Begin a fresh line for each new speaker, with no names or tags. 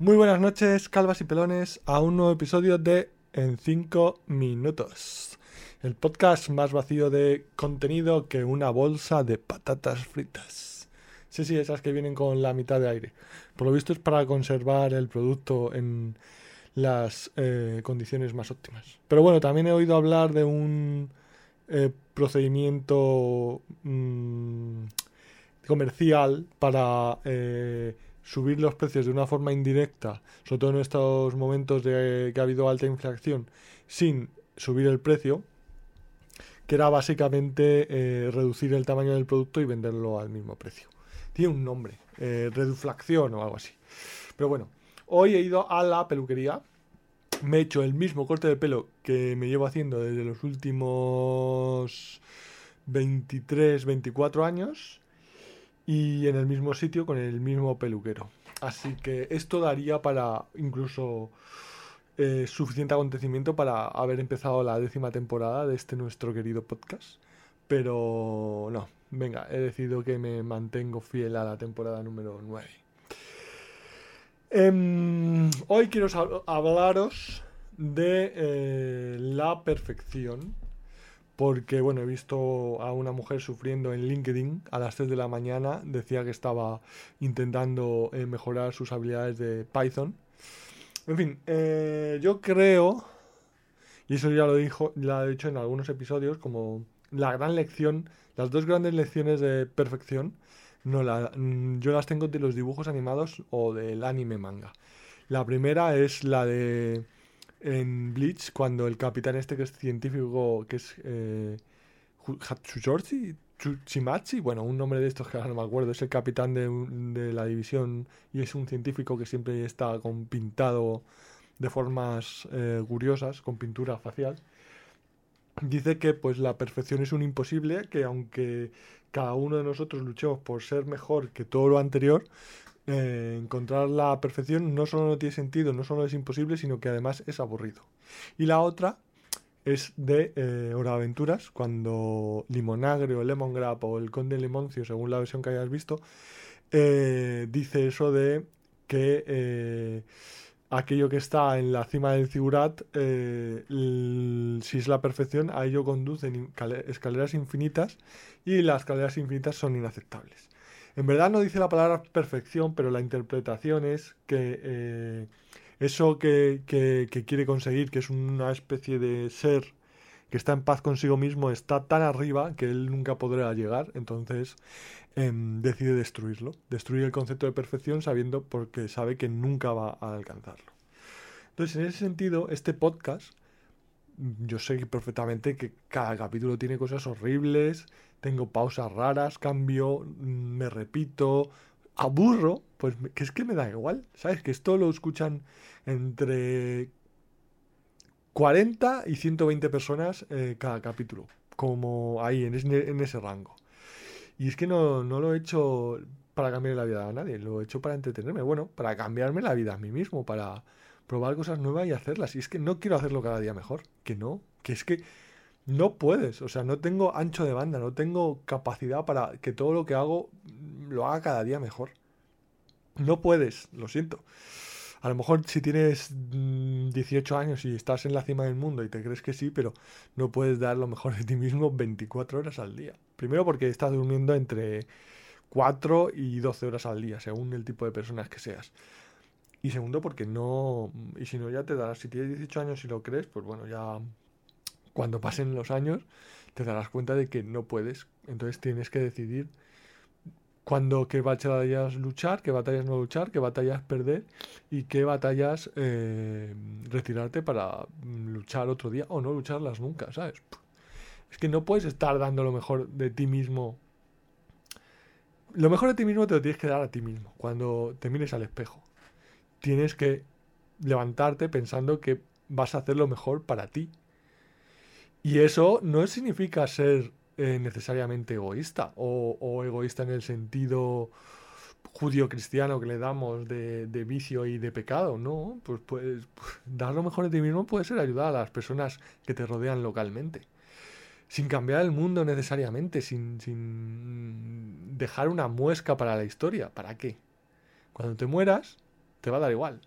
Muy buenas noches, calvas y pelones, a un nuevo episodio de En 5 minutos. El podcast más vacío de contenido que una bolsa de patatas fritas. Sí, sí, esas que vienen con la mitad de aire. Por lo visto es para conservar el producto en las eh, condiciones más óptimas. Pero bueno, también he oído hablar de un eh, procedimiento mm, comercial para eh, subir los precios de una forma indirecta, sobre todo en estos momentos de que ha habido alta inflación, sin subir el precio, que era básicamente eh, reducir el tamaño del producto y venderlo al mismo precio. Tiene un nombre, eh, reduflación o algo así. Pero bueno, hoy he ido a la peluquería, me he hecho el mismo corte de pelo que me llevo haciendo desde los últimos 23, 24 años y en el mismo sitio con el mismo peluquero. Así que esto daría para incluso eh, suficiente acontecimiento para haber empezado la décima temporada de este nuestro querido podcast. Pero no, venga, he decidido que me mantengo fiel a la temporada número 9. Em, hoy quiero hablaros de eh, la perfección porque bueno, he visto a una mujer sufriendo en LinkedIn a las 3 de la mañana, decía que estaba intentando eh, mejorar sus habilidades de Python. En fin, eh, yo creo, y eso ya lo dijo, ya he dicho en algunos episodios, como la gran lección, las dos grandes lecciones de perfección, no la, mm, yo las tengo de los dibujos animados o del anime manga. La primera es la de en Bleach cuando el capitán este que es científico, que es eh, Chimachi, bueno, un nombre de estos que ahora no me acuerdo, es el capitán de, de, la división y es un científico que siempre está con pintado de formas eh, curiosas, con pintura facial. Dice que pues la perfección es un imposible, que aunque cada uno de nosotros luchemos por ser mejor que todo lo anterior, eh, encontrar la perfección no solo no tiene sentido, no solo es imposible, sino que además es aburrido. Y la otra es de eh, Hora Aventuras, cuando Limonagre o Lemongrap o el Conde Limoncio, según la versión que hayas visto, eh, dice eso de que eh, aquello que está en la cima del figurat, si es la perfección, a ello conducen escaleras infinitas y las escaleras infinitas son inaceptables. En verdad no dice la palabra perfección, pero la interpretación es que eh, eso que, quiere conseguir, que es una especie de ser que está en paz consigo mismo, está tan arriba que él nunca podrá llegar, entonces em, decide destruirlo, destruir el concepto de perfección sabiendo porque sabe que nunca va a alcanzarlo. Entonces, en ese sentido, este podcast, yo sé perfectamente que cada capítulo tiene cosas horribles, tengo pausas raras, cambio, mm, me repito, aburro, pues que es que me da igual, ¿sabes? Que esto lo escuchan entre 40 y 120 personas eh, cada capítulo, como ahí, en ese, rango. Y es que no, no lo he hecho para cambiar la vida a nadie, lo he hecho para entretenerme, bueno, para cambiarme la vida a mí mismo, para probar cosas nuevas y hacerlas. Y es que no quiero hacerlo cada día mejor, que no, que es que no puedes, o sea, no tengo ancho de banda, no tengo capacidad para que todo lo que hago lo haga cada día mejor. No puedes, lo siento. A lo mejor si tienes 18 mm, años y estás en la cima del mundo y te crees que sí, pero no puedes dar lo mejor de ti mismo 24 horas al día. Primero porque estás durmiendo entre 4 y 12 horas al día, según el tipo de personas que seas. Y segundo porque no... Y si no ya te darás, si tienes 18 años y lo crees, pues bueno, ya cuando pasen los años te darás cuenta de que no puedes. Entonces tienes que decidir cuándo, qué batallas luchar, qué batallas no luchar, qué batallas perder y qué batallas eh, retirarte para mm, luchar otro día o no lucharlas nunca, ¿sabes? Es que no puedes estar dando lo mejor de ti mismo. Lo mejor de ti mismo te lo tienes que dar a ti mismo cuando te mires al espejo. Tienes que levantarte pensando que vas a hacer lo mejor para ti y eso no significa ser eh, necesariamente egoísta o, egoísta en el sentido judío-cristiano que le damos de, vicio y de pecado, ¿no? Pues, pues, dar lo mejor de ti mismo puede ser ayudar a las personas que te rodean localmente. Sin cambiar el mundo necesariamente, sin, sin dejar una muesca para la historia. ¿Para qué? Cuando te mueras, te va a dar igual.